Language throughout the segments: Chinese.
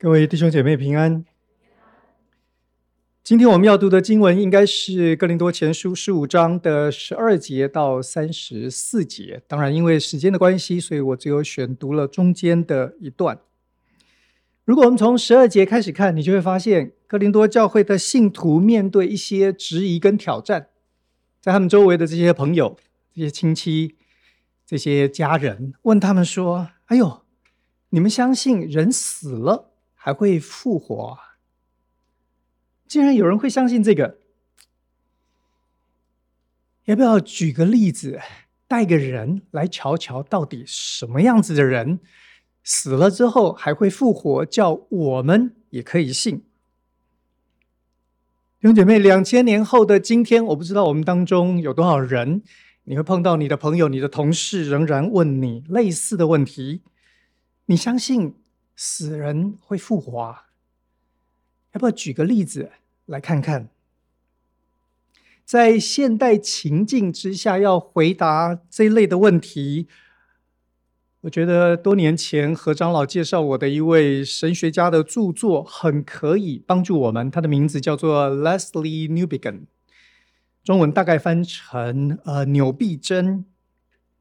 各位弟兄姐妹平安。今天我们要读的经文应该是《哥林多前书》十五章的十二节到三十四节。当然，因为时间的关系，所以我只有选读了中间的一段。如果我们从十二节开始看，你就会发现哥林多教会的信徒面对一些质疑跟挑战，在他们周围的这些朋友、这些亲戚、这些家人问他们说：“哎呦，你们相信人死了？”还会复活？竟然有人会相信这个？要不要举个例子，带个人来瞧瞧，到底什么样子的人死了之后还会复活，叫我们也可以信？弟兄姐妹，两千年后的今天，我不知道我们当中有多少人，你会碰到你的朋友、你的同事，仍然问你类似的问题，你相信？死人会复活？要不要举个例子来看看？在现代情境之下，要回答这类的问题，我觉得多年前何长老介绍我的一位神学家的著作很可以帮助我们。他的名字叫做 Leslie Newbigin，中文大概翻成呃纽必真。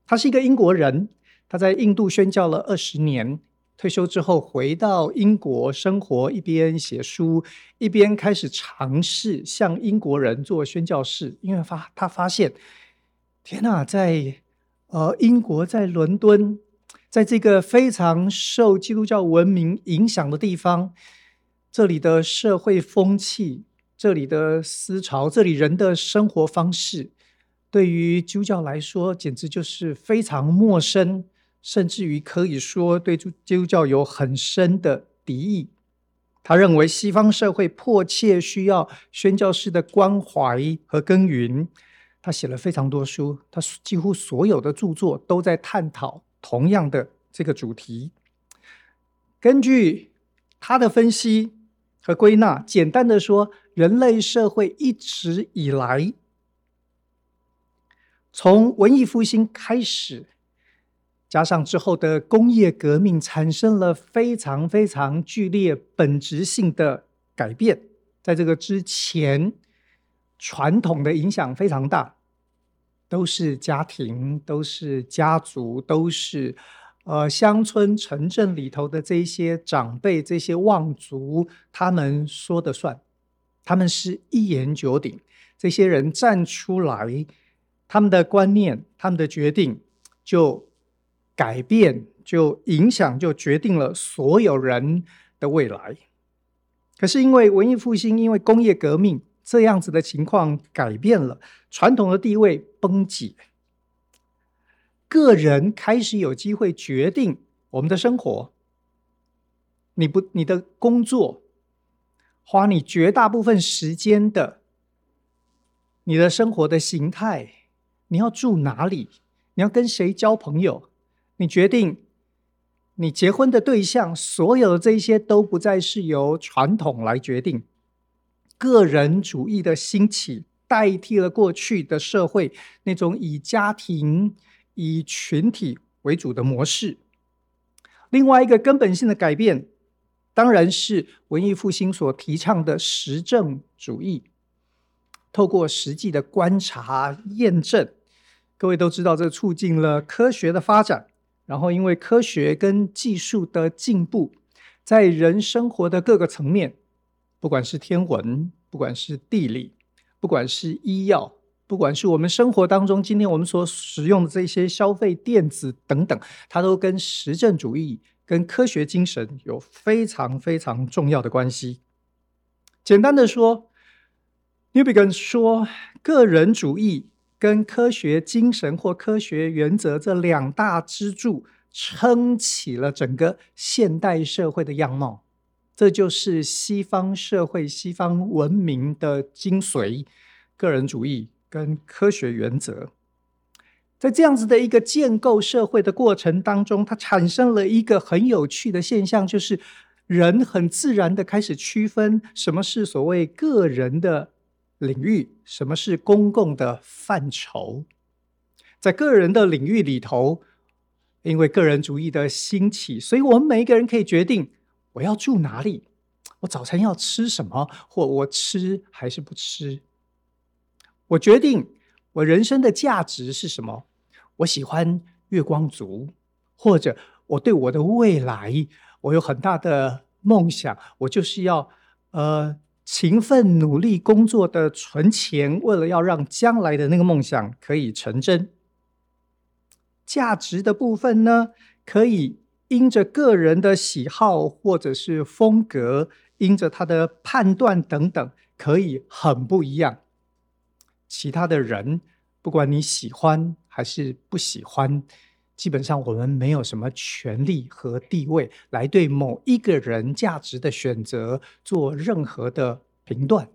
他是一个英国人，他在印度宣教了二十年。退休之后回到英国生活，一边写书，一边开始尝试向英国人做宣教士。因为发他发现，天哪，在呃英国，在伦敦，在这个非常受基督教文明影响的地方，这里的社会风气、这里的思潮、这里人的生活方式，对于基督教来说，简直就是非常陌生。甚至于可以说对基督教有很深的敌意。他认为西方社会迫切需要宣教士的关怀和耕耘。他写了非常多书，他几乎所有的著作都在探讨同样的这个主题。根据他的分析和归纳，简单的说，人类社会一直以来，从文艺复兴开始。加上之后的工业革命，产生了非常非常剧烈、本质性的改变。在这个之前，传统的影响非常大，都是家庭，都是家族，都是呃乡村、城镇里头的这些长辈、这些望族，他们说的算，他们是一言九鼎。这些人站出来，他们的观念、他们的决定就。改变就影响，就决定了所有人的未来。可是因为文艺复兴，因为工业革命，这样子的情况改变了，传统的地位崩解，个人开始有机会决定我们的生活。你不，你的工作，花你绝大部分时间的，你的生活的形态，你要住哪里？你要跟谁交朋友？你决定，你结婚的对象，所有的这些都不再是由传统来决定。个人主义的兴起代替了过去的社会那种以家庭、以群体为主的模式。另外一个根本性的改变，当然是文艺复兴所提倡的实证主义。透过实际的观察验证，各位都知道，这促进了科学的发展。然后，因为科学跟技术的进步，在人生活的各个层面，不管是天文，不管是地理，不管是医药，不管是我们生活当中今天我们所使用的这些消费电子等等，它都跟实证主义、跟科学精神有非常非常重要的关系。简单的说，Newbigin 说，个人主义。跟科学精神或科学原则这两大支柱撑起了整个现代社会的样貌，这就是西方社会、西方文明的精髓：个人主义跟科学原则。在这样子的一个建构社会的过程当中，它产生了一个很有趣的现象，就是人很自然的开始区分什么是所谓个人的。领域，什么是公共的范畴？在个人的领域里头，因为个人主义的兴起，所以我们每一个人可以决定，我要住哪里？我早餐要吃什么？或我吃还是不吃？我决定我人生的价值是什么？我喜欢月光族，或者我对我的未来，我有很大的梦想，我就是要呃勤奋努力工作的存钱，为了要让将来的那个梦想可以成真。价值的部分呢，可以因着个人的喜好或者是风格，因着他的判断等等，可以很不一样。其他的人，不管你喜欢还是不喜欢，基本上我们没有什么权利和地位来对某一个人价值的选择做任何的评断。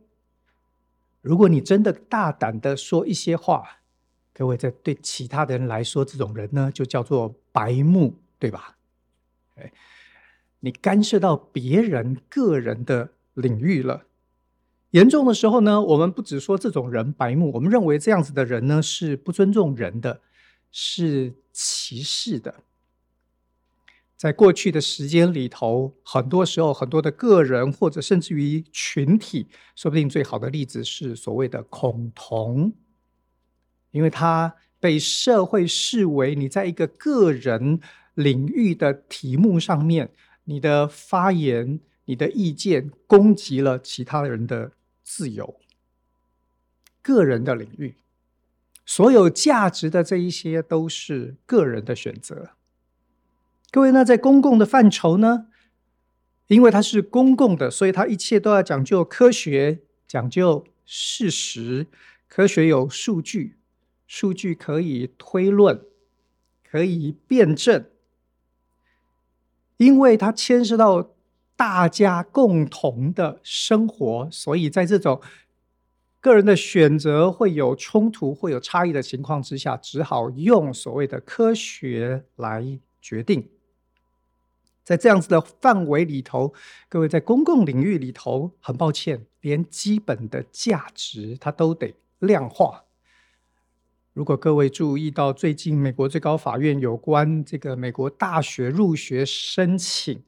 如果你真的大胆的说一些话，各位，在对其他的人来说，这种人呢，就叫做白目，对吧？哎，你干涉到别人个人的领域了。严重的时候呢，我们不只说这种人白目，我们认为这样子的人呢，是不尊重人的，是歧视的。在过去的时间里头，很多时候，很多的个人或者甚至于群体，说不定最好的例子是所谓的恐同。因为他被社会视为你在一个个人领域的题目上面，你的发言、你的意见攻击了其他人的自由。个人的领域，所有价值的这一些都是个人的选择。各位呢，在公共的范畴呢，因为它是公共的，所以它一切都要讲究科学，讲究事实，科学有数据。数据可以推论，可以辩证，因为它牵涉到大家共同的生活，所以在这种个人的选择会有冲突、会有差异的情况之下，只好用所谓的科学来决定。在这样子的范围里头，各位在公共领域里头，很抱歉，连基本的价值它都得量化。如果各位注意到最近美国最高法院有关这个美国大学入学申请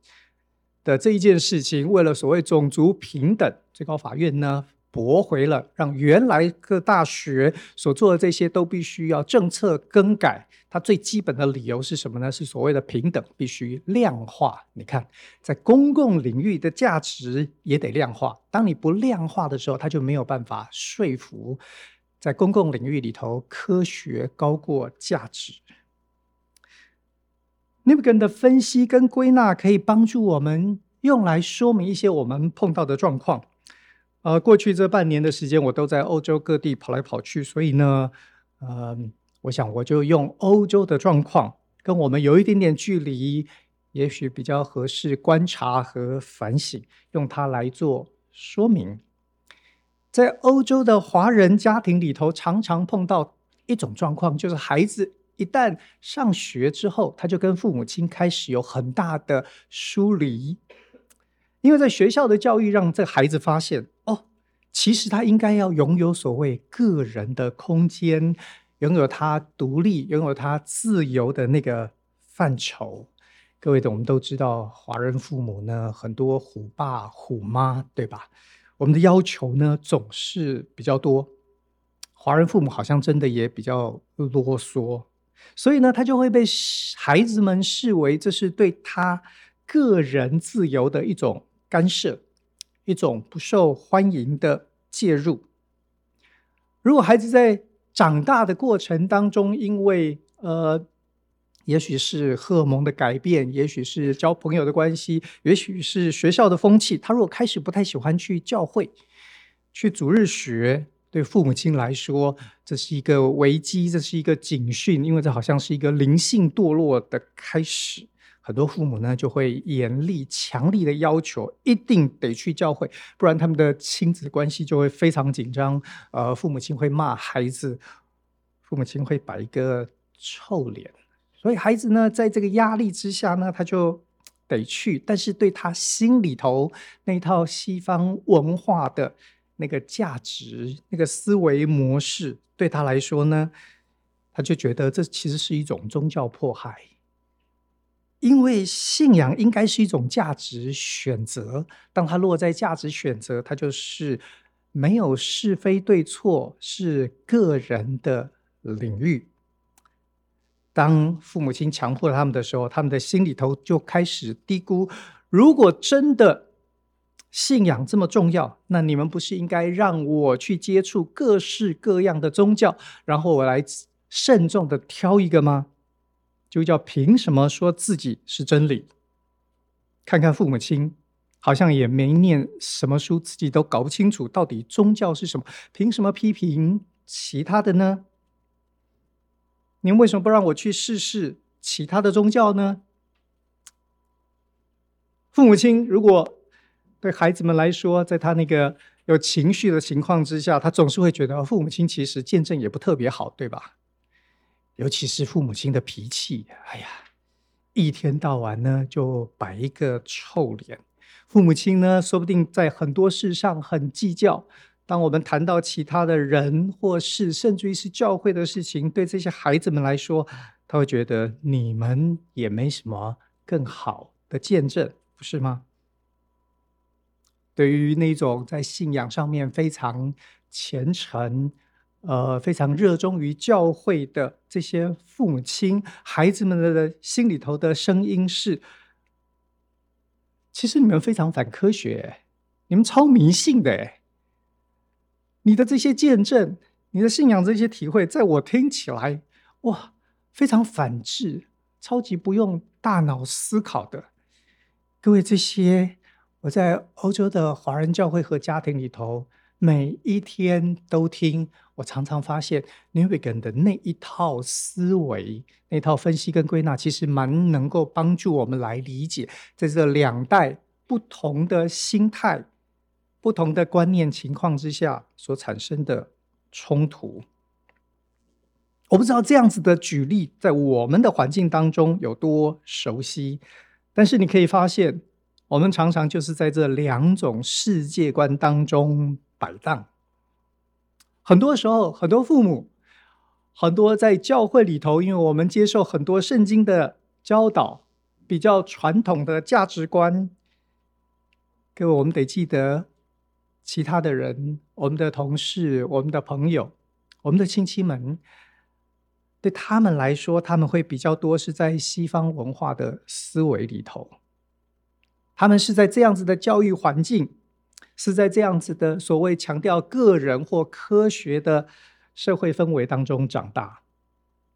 的这一件事情，为了所谓种族平等，最高法院呢驳回了，让原来各大学所做的这些都必须要政策更改。它最基本的理由是什么呢？是所谓的平等必须量化。你看，在公共领域的价值也得量化。当你不量化的时候，它就没有办法说服。在公共领域里头，科学高过价值。Newton 的分析跟归纳可以帮助我们用来说明一些我们碰到的状况。呃，过去这半年的时间，我都在欧洲各地跑来跑去，所以呢，呃，我想我就用欧洲的状况，跟我们有一点点距离，也许比较合适观察和反省，用它来做说明。在欧洲的华人家庭里头，常常碰到一种状况，就是孩子一旦上学之后，他就跟父母亲开始有很大的疏离，因为在学校的教育让这孩子发现，其实他应该要拥有所谓个人的空间，拥有他独立、拥有他自由的那个范畴。各位的，我们都知道，华人父母呢，很多虎爸虎妈，对吧？我们的要求呢，总是比较多。华人父母好像真的也比较啰嗦，所以呢，他就会被孩子们视为这是对他个人自由的一种干涉，一种不受欢迎的介入。如果孩子在长大的过程当中，因为呃。也许是荷尔蒙的改变，也许是交朋友的关系，也许是学校的风气。他如果开始不太喜欢去教会，去主日学，对父母亲来说，这是一个危机，这是一个警讯，因为这好像是一个灵性堕落的开始。很多父母呢，就会严厉、强力的要求，一定得去教会，不然他们的亲子关系就会非常紧张。呃，父母亲会骂孩子，父母亲会摆一个臭脸。所以孩子呢，在这个压力之下呢，他就得去。但是对他心里头那套西方文化的那个价值、那个思维模式，对他来说呢，他就觉得这其实是一种宗教迫害。因为信仰应该是一种价值选择，当它落在价值选择，它就是没有是非对错，是个人的领域。当父母亲强迫他们的时候，他们的心里头就开始嘀咕：如果真的信仰这么重要，那你们不是应该让我去接触各式各样的宗教，然后我来慎重的挑一个吗？就叫凭什么说自己是真理？看看父母亲，好像也没念什么书，自己都搞不清楚到底宗教是什么，凭什么批评其他的呢？您为什么不让我去试试其他的宗教呢？父母亲如果对孩子们来说，在他那个有情绪的情况之下，他总是会觉得父母亲其实见证也不特别好，对吧？尤其是父母亲的脾气，哎呀，一天到晚呢就摆一个臭脸。父母亲呢，说不定在很多事上很计较。当我们谈到其他的人或事，甚至于是教会的事情，对这些孩子们来说，他会觉得你们也没什么更好的见证，不是吗？对于那种在信仰上面非常虔诚、呃，非常热衷于教会的这些父母亲，孩子们的心里头的声音是：其实你们非常反科学，你们超迷信的诶。你的这些见证，你的信仰这些体会，在我听起来，哇，非常反智，超级不用大脑思考的。各位，这些我在欧洲的华人教会和家庭里头，每一天都听。我常常发现，Newbigin 的那一套思维、那套分析跟归纳，其实蛮能够帮助我们来理解，在这两代不同的心态。不同的观念情况之下所产生的冲突，我不知道这样子的举例在我们的环境当中有多熟悉，但是你可以发现，我们常常就是在这两种世界观当中摆荡。很多时候，很多父母，很多在教会里头，因为我们接受很多圣经的教导，比较传统的价值观，各位，我们得记得。其他的人，我们的同事、我们的朋友、我们的亲戚们，对他们来说，他们会比较多是在西方文化的思维里头。他们是在这样子的教育环境，是在这样子的所谓强调个人或科学的社会氛围当中长大。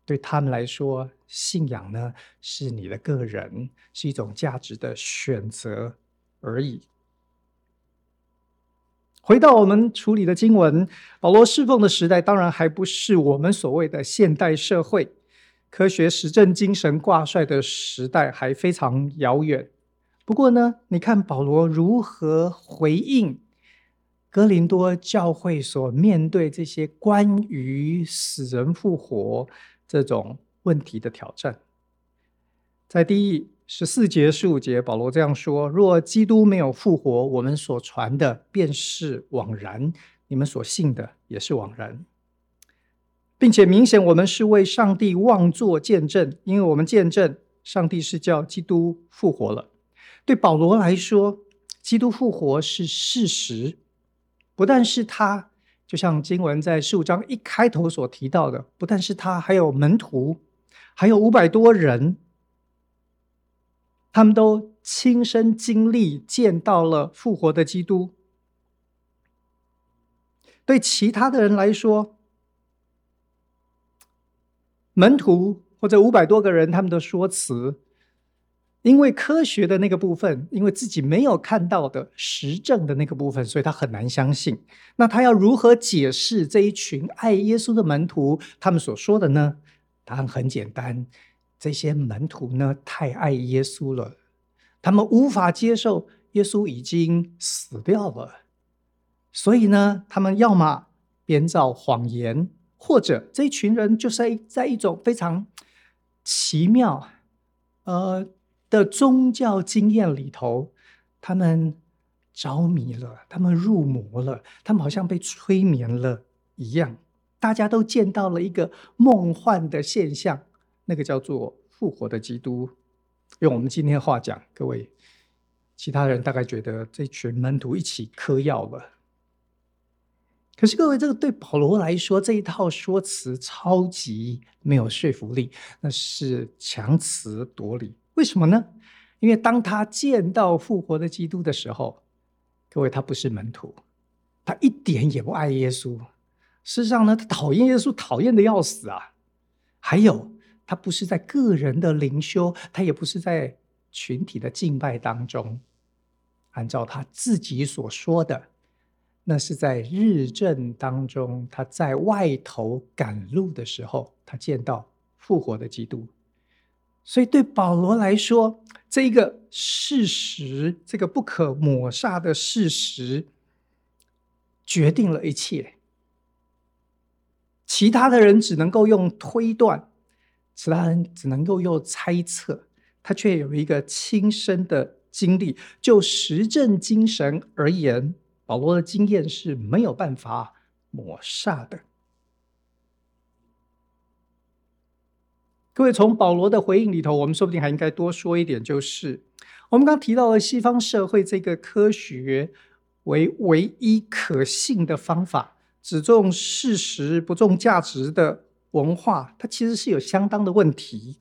对他们来说，信仰呢，是你的个人，是一种价值的选择而已。回到我们处理的经文，保罗侍奉的时代当然还不是我们所谓的现代社会，科学实证精神挂帅的时代还非常遥远。不过呢，你看保罗如何回应格林多教会所面对这些关于死人复活这种问题的挑战，在第。十四节、十五节，保罗这样说：“若基督没有复活，我们所传的便是枉然；你们所信的也是枉然。并且明显，我们是为上帝妄作见证，因为我们见证上帝是叫基督复活了。对保罗来说，基督复活是事实，不但是他，就像经文在十五章一开头所提到的，不但是他，还有门徒，还有五百多人。”他们都亲身经历见到了复活的基督。对其他的人来说，门徒或者五百多个人，他们的说辞，因为科学的那个部分，因为自己没有看到的实证的那个部分，所以他很难相信。那他要如何解释这一群爱耶稣的门徒他们所说的呢？答案很简单。这些门徒呢，太爱耶稣了，他们无法接受耶稣已经死掉了，所以呢，他们要么编造谎言，或者这一群人就是在一种非常奇妙呃的宗教经验里头，他们着迷了，他们入魔了，他们好像被催眠了一样，大家都见到了一个梦幻的现象。那个叫做复活的基督，用我们今天话讲，各位，其他人大概觉得这群门徒一起嗑药了。可是各位，这个对保罗来说，这一套说辞超级没有说服力，那是强词夺理。为什么呢？因为当他见到复活的基督的时候，各位，他不是门徒，他一点也不爱耶稣。事实上呢，他讨厌耶稣，讨厌的要死啊。还有，他不是在个人的灵修，他也不是在群体的敬拜当中。按照他自己所说的。那是在日正当中，他在外头赶路的时候，他见到复活的基督。所以对保罗来说，这一个事实，这个不可抹杀的事实，决定了一切。其他的人只能够用推断，其他人只能够用猜测，他却有一个亲身的经历。就实证精神而言。保罗的经验是没有办法抹煞的。各位，从保罗的回应里头，我们说不定还应该多说一点，就是我们刚提到了西方社会这个科学为唯一可信的方法，只重事实不重价值的文化，它其实是有相当的问题。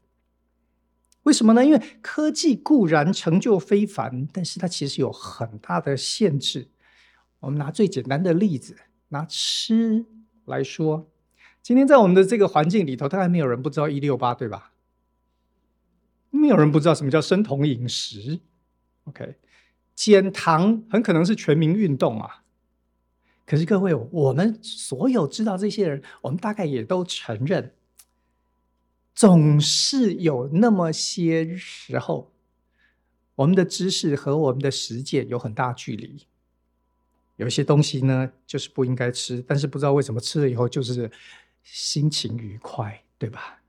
为什么呢？因为科技固然成就非凡，但是它其实有很大的限制。我们拿最简单的例子，拿吃来说。今天在我们的这个环境里头，大概没有人不知道一六八，对吧？没有人不知道什么叫生酮饮食。OK，减糖很可能是全民运动啊。可是各位，我们所有知道这些人，我们大概也都承认，总是有那么些时候，我们的知识和我们的实践有很大距离。有些东西呢，就是不应该吃，但是不知道为什么吃了以后就是心情愉快，对吧？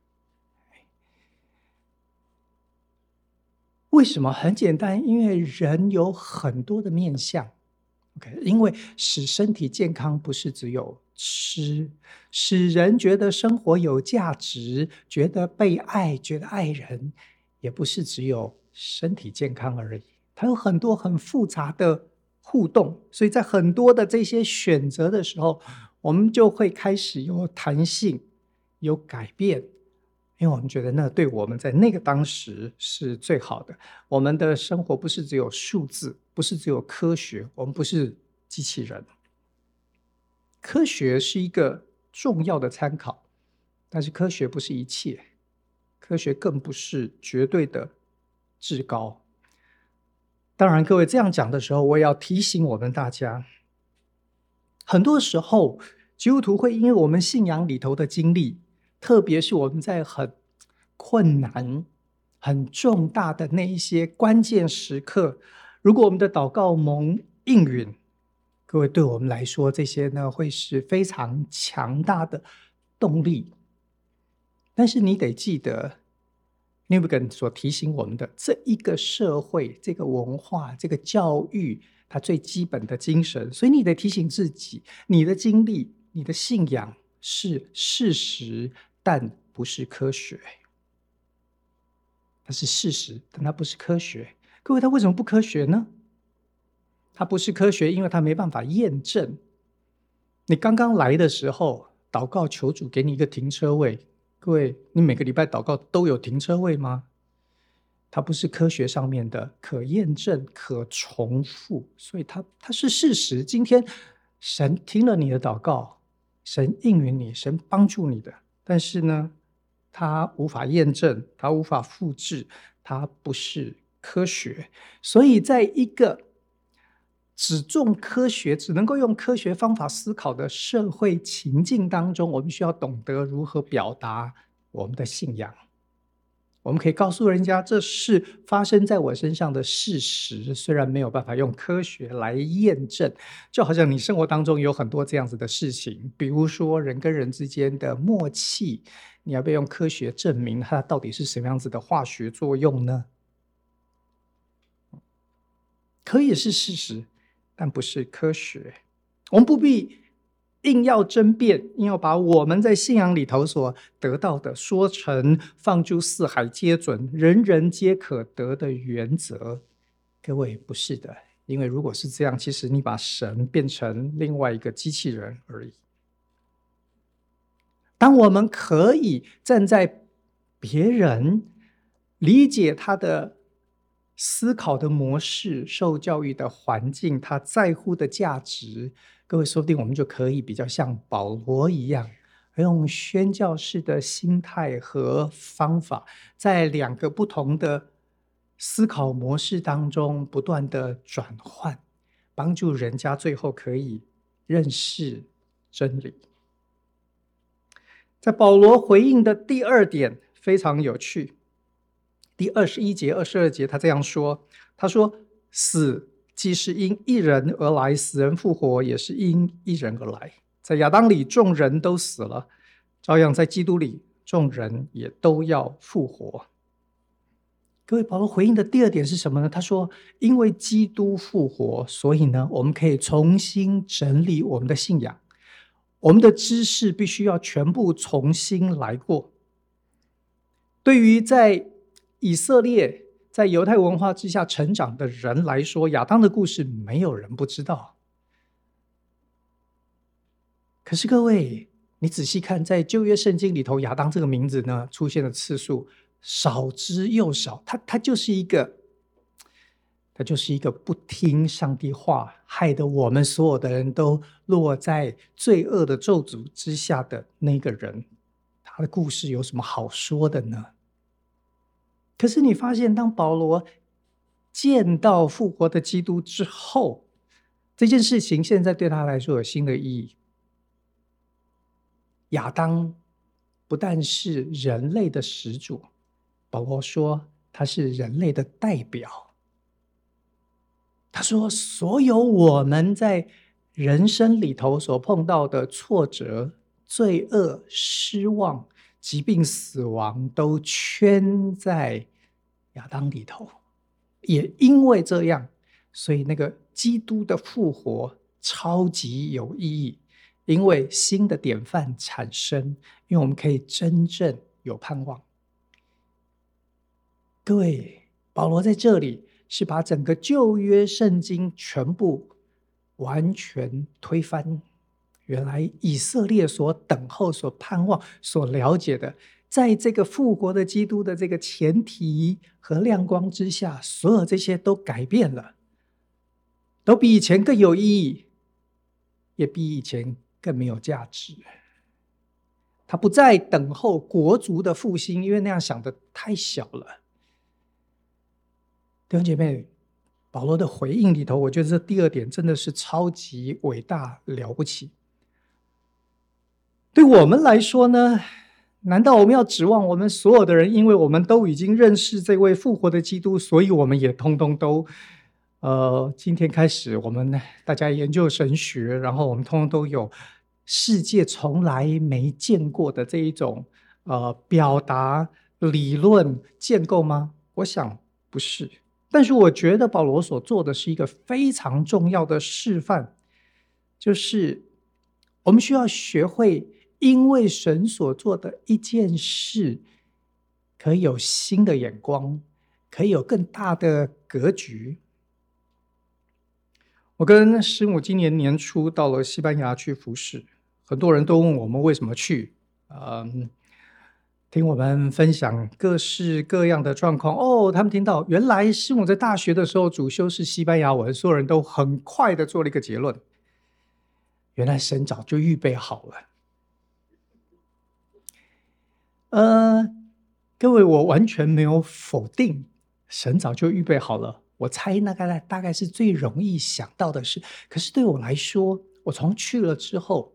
为什么？很简单，因为人有很多的面相。OK，因为使身体健康不是只有吃，使人觉得生活有价值、觉得被爱、觉得爱人，也不是只有身体健康而已。它有很多很复杂的。互动，所以在很多的这些选择的时候，我们就会开始有弹性、有改变，因为我们觉得那对我们在那个当时是最好的。我们的生活不是只有数字，不是只有科学，我们不是机器人。科学是一个重要的参考，但是科学不是一切，科学更不是绝对的至高。当然，各位这样讲的时候，我也要提醒我们大家，很多时候基督徒会因为我们信仰里头的经历，特别是我们在很困难、很重大的那一些关键时刻，如果我们的祷告蒙应允，各位对我们来说，这些呢会是非常强大的动力。但是你得记得。尼布根所提醒我们的这一个社会、这个文化、这个教育，它最基本的精神，所以你得提醒自己：你的经历、你的信仰是事实，但不是科学。它是事实，但它不是科学。各位，它为什么不科学呢？它不是科学，因为它没办法验证。你刚刚来的时候，祷告求主给你一个停车位。各位，你每个礼拜祷告都有停车位吗？它不是科学上面的可验证、可重复，所以它它是事实。今天神听了你的祷告，神应允你，神帮助你的，但是呢，它无法验证，它无法复制，它不是科学。所以在一个只重科学，只能够用科学方法思考的社会情境当中，我们需要懂得如何表达我们的信仰。我们可以告诉人家，这是发生在我身上的事实，虽然没有办法用科学来验证。就好像你生活当中有很多这样子的事情，比如说人跟人之间的默契，你要不要用科学证明它到底是什么样子的化学作用呢？可以是事实。但不是科学，我们不必硬要争辩，硬要把我们在信仰里头所得到的说成放诸四海皆准、人人皆可得的原则。各位，不是的，因为如果是这样，其实你把神变成另外一个机器人而已。当我们可以站在别人理解他的思考的模式、受教育的环境、他在乎的价值，各位，说不定我们就可以比较像保罗一样，用宣教士的心态和方法，在两个不同的思考模式当中不断的转换，帮助人家最后可以认识真理。在保罗回应的第二点非常有趣。第二十一节、二十二节，他这样说：“他说，死既是因一人而来，死人复活也是因一人而来。在亚当里，众人都死了，照样在基督里，众人也都要复活。”各位，保罗回应的第二点是什么呢？他说：“因为基督复活，所以呢，我们可以重新整理我们的信仰，我们的知识必须要全部重新来过。对于在……”以色列在犹太文化之下成长的人来说，亚当的故事没有人不知道。可是各位，你仔细看，在旧约圣经里头，亚当这个名字呢，出现的次数少之又少。他他就是一个，他就是一个不听上帝话，害得我们所有的人都落在罪恶的咒诅之下的那个人。他的故事有什么好说的呢？可是你发现，当保罗见到复活的基督之后，这件事情现在对他来说有新的意义。亚当不但是人类的始祖，保罗说他是人类的代表。他说，所有我们在人生里头所碰到的挫折、罪恶、失望。疾病、死亡都圈在亚当里头，也因为这样，所以那个基督的复活超级有意义，因为新的典范产生，因为我们可以真正有盼望。各位，保罗在这里是把整个旧约圣经全部完全推翻。原来以色列所等候、所盼望、所了解的，在这个复活的基督的这个前提和亮光之下，所有这些都改变了，都比以前更有意义，也比以前更没有价值。他不再等候国族的复兴，因为那样想的太小了。弟兄姐妹，保罗的回应里头，我觉得这第二点真的是超级伟大了不起。对我们来说呢，难道我们要指望我们所有的人，因为我们都已经认识这位复活的基督，所以我们也通通都，呃，今天开始我们大家研究神学，然后我们通通都有世界从来没见过的这一种呃表达理论建构吗？我想不是。但是我觉得保罗所做的是一个非常重要的示范，就是我们需要学会。因为神所做的一件事，可以有新的眼光，可以有更大的格局。我跟师母今年年初到了西班牙去服侍，很多人都问我们为什么去，嗯，听我们分享各式各样的状况。哦，他们听到原来师母在大学的时候主修是西班牙文，所有人都很快的做了一个结论：原来神早就预备好了。呃，各位，我完全没有否定，神早就预备好了。我猜那个大概是最容易想到的事。可是对我来说，我从去了之后，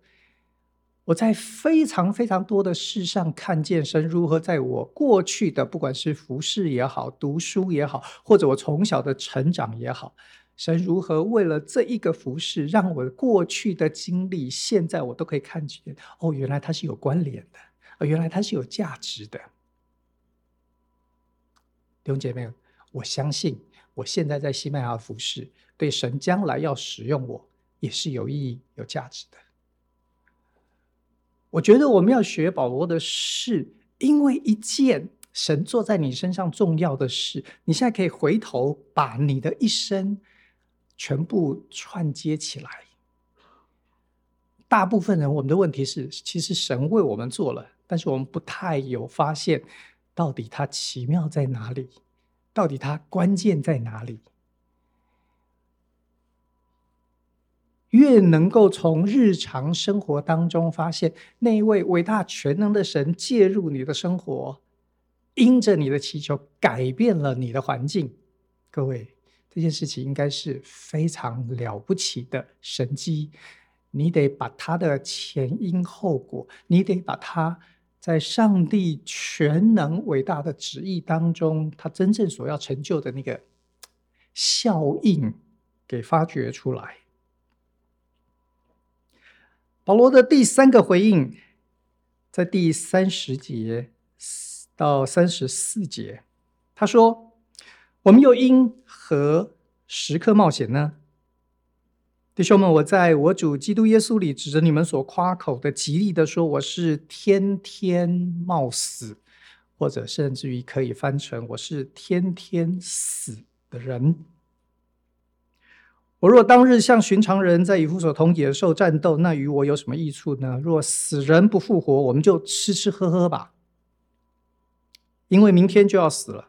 我在非常非常多的事上看见神如何在我过去的，不管是服侍也好、读书也好，或者我从小的成长也好，神如何为了这一个服侍，让我过去的经历，现在我都可以看见。哦，原来它是有关联的。原来它是有价值的，弟兄姐妹，我相信我现在在西班牙服侍，对神将来要使用我也是有意义、有价值的。我觉得我们要学保罗的是，因为一件神做在你身上重要的事，你现在可以回头把你的一生全部串接起来。大部分人，我们的问题是，其实神为我们做了，但是我们不太有发现，到底它奇妙在哪里，到底它关键在哪里。越能够从日常生活当中发现那一位伟大全能的神介入你的生活，因着你的祈求改变了你的环境，各位，这件事情应该是非常了不起的神迹。你得把它的前因后果，你得把它在上帝全能伟大的旨意当中，他真正所要成就的那个效应给发掘出来。保罗的第三个回应，在第三十节到三十四节，他说：“我们又因何时刻冒险呢？弟兄们，我在我主基督耶稣里指着你们所夸口的，极力的说，我是天天冒死，或者甚至于可以翻成我是天天死的人。”我若当日像寻常人在以弗所同野兽战斗，那与我有什么益处呢？若死人不复活，我们就吃吃喝喝吧，因为明天就要死了。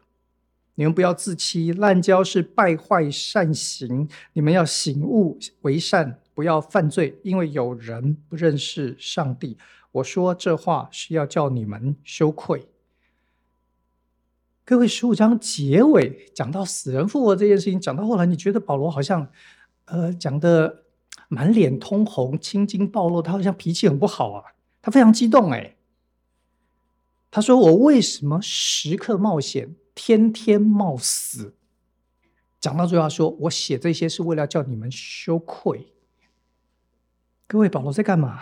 你们不要自欺，滥交是败坏善行。你们要醒悟为善，不要犯罪，因为有人不认识上帝。我说这话是要叫你们羞愧。各位，十五章结尾讲到死人复活这件事情，讲到后来，你觉得保罗好像？呃，讲的满脸通红、青筋暴露，他好像脾气很不好啊，他非常激动哎。他说：“我为什么时刻冒险，天天冒死？”讲到最后说：“我写这些是为了叫你们羞愧。”各位，保罗在干嘛？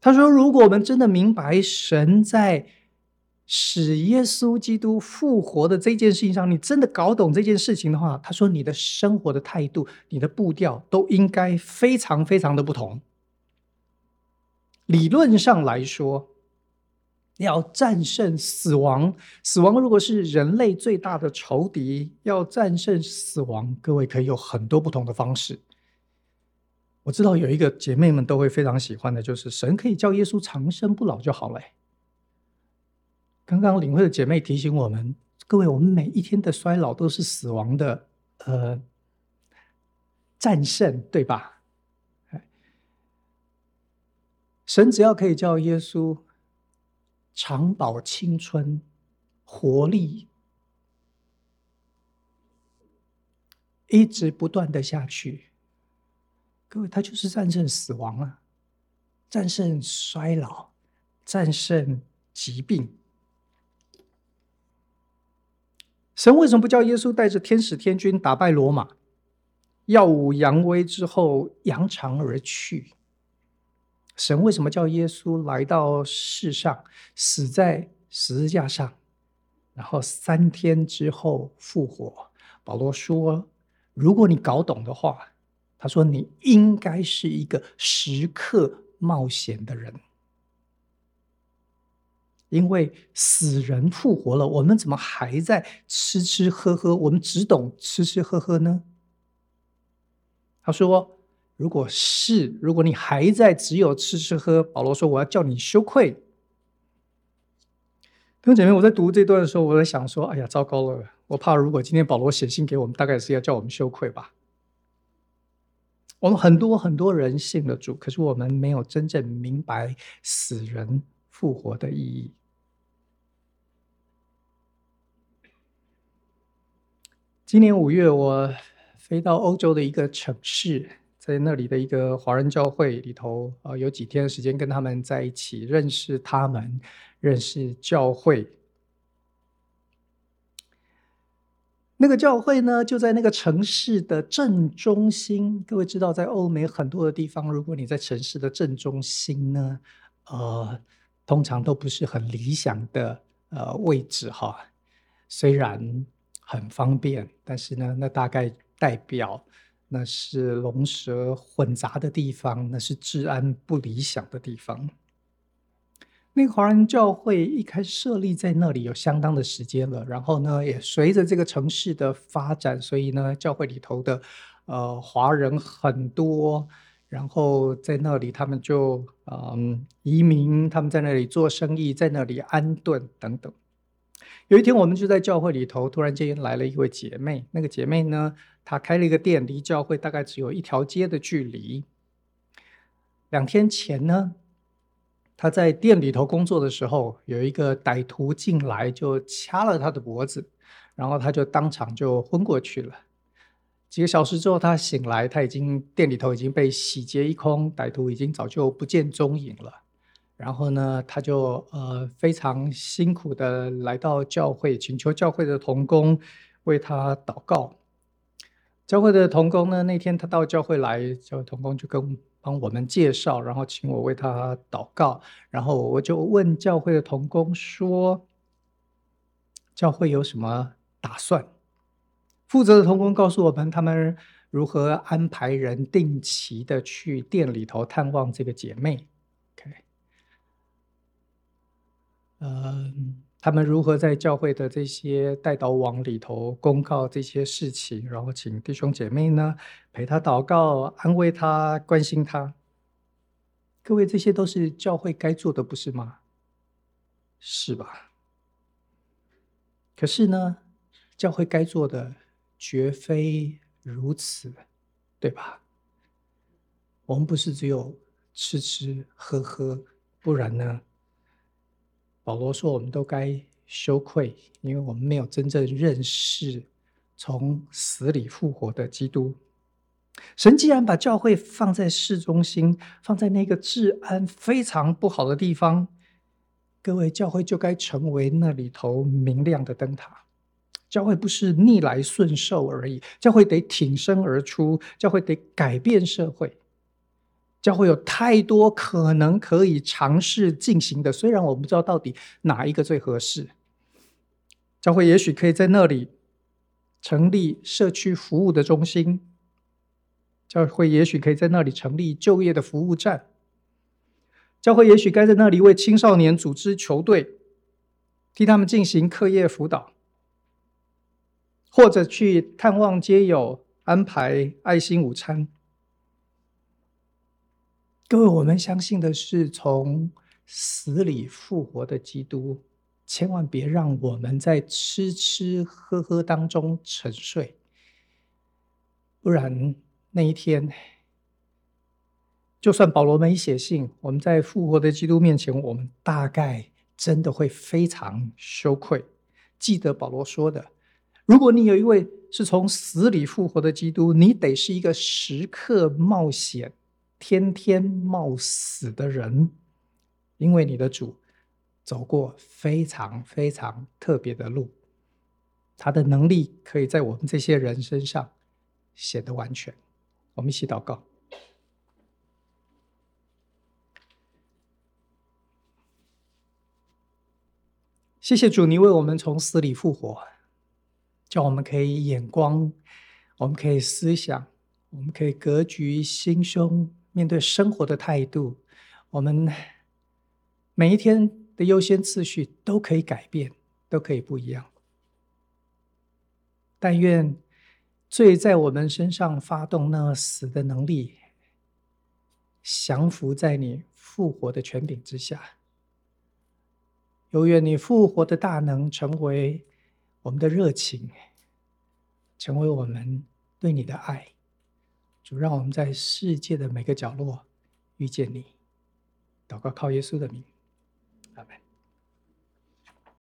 他说：“如果我们真的明白神在……”使耶稣基督复活的这件事情上，你真的搞懂这件事情的话，他说你的生活的态度、你的步调都应该非常非常的不同。理论上来说，要战胜死亡，死亡如果是人类最大的仇敌，要战胜死亡，各位可以有很多不同的方式。我知道有一个姐妹们都会非常喜欢的，就是神可以叫耶稣长生不老就好了。刚刚领会的姐妹提醒我们，各位，我们每一天的衰老都是死亡的呃战胜，对吧？神只要可以叫耶稣长保青春、活力，一直不断的下去，各位，他就是战胜死亡啊，战胜衰老，战胜疾病。神为什么不叫耶稣带着天使天军打败罗马，耀武扬威之后扬长而去？神为什么叫耶稣来到世上，死在十字架上，然后三天之后复活？保罗说：“如果你搞懂的话，他说你应该是一个时刻冒险的人。”因为死人复活了，我们怎么还在吃吃喝喝？我们只懂吃吃喝喝呢？他说：“如果是，如果你还在只有吃吃喝，保罗说我要叫你羞愧。”弟兄姐妹，我在读这段的时候，我在想说：“哎呀，糟糕了！我怕如果今天保罗写信给我们，大概是要叫我们羞愧吧？”我们很多很多人信了主，可是我们没有真正明白死人复活的意义。今年五月，我飞到欧洲的一个城市，在那里的一个华人教会里头，啊，有几天的时间跟他们在一起，认识他们，认识教会。那个教会呢，就在那个城市的正中心。各位知道，在欧美很多的地方，如果你在城市的正中心呢，呃，通常都不是很理想的呃位置哈，虽然。很方便，但是呢，那大概代表那是龙蛇混杂的地方，那是治安不理想的地方。那个华人教会一开始设立在那里有相当的时间了，然后呢，也随着这个城市的发展，所以呢，教会里头的呃华人很多，然后在那里他们就嗯移民，他们在那里做生意，在那里安顿等等。有一天，我们就在教会里头，突然间来了一位姐妹。那个姐妹呢，他开了一个店，离教会大概只有一条街的距离。两天前呢，他在店里头工作的时候，有一个歹徒进来，就掐了他的脖子，然后他就当场就昏过去了。几个小时之后，他醒来，他已经店里头已经被洗劫一空，歹徒已经早就不见踪影了。然后呢，他就呃非常辛苦的来到教会，请求教会的同工为他祷告。教会的同工呢，那天他到教会来，教会同工就跟帮我们介绍，然后请我为他祷告。然后我就问教会的同工说：“教会有什么打算？”负责的同工告诉我们，他们如何安排人定期的去店里头探望这个姐妹。嗯，他们如何在教会的这些代祷网里头公告这些事情，然后请弟兄姐妹呢陪他祷告、安慰他、关心他。各位，这些都是教会该做的，不是吗？是吧？可是呢，教会该做的绝非如此，对吧？我们不是只有吃吃喝喝，不然呢？保罗说：“我们都该羞愧，因为我们没有真正认识从死里复活的基督。神既然把教会放在市中心，放在那个治安非常不好的地方，各位，教会就该成为那里头明亮的灯塔。教会不是逆来顺受而已，教会得挺身而出，教会得改变社会。”教会有太多可能可以尝试进行的，虽然我不知道到底哪一个最合适。教会也许可以在那里成立社区服务的中心，教会也许可以在那里成立就业的服务站，教会也许该在那里为青少年组织球队，替他们进行课业辅导，或者去探望街友，安排爱心午餐。各位，我们相信的是从死里复活的基督，千万别让我们在吃吃喝喝当中沉睡，不然那一天，就算保罗没写信，我们在复活的基督面前，我们大概真的会非常羞愧。记得保罗说的，如果你有一位是从死里复活的基督，你得是一个时刻冒险。天天冒死的人，因为你的主走过非常非常特别的路，他的能力可以在我们这些人身上显得完全。我们一起祷告，谢谢主，你为我们从死里复活，叫我们可以眼光，我们可以思想，我们可以格局心胸。面对生活的态度，我们每一天的优先次序都可以改变，都可以不一样。但愿罪在我们身上发动那死的能力，降服在你复活的权柄之下。有愿你复活的大能成为我们的热情，成为我们对你的爱。主，让我们在世界的每个角落遇见你。祷告，靠耶稣的名，阿门。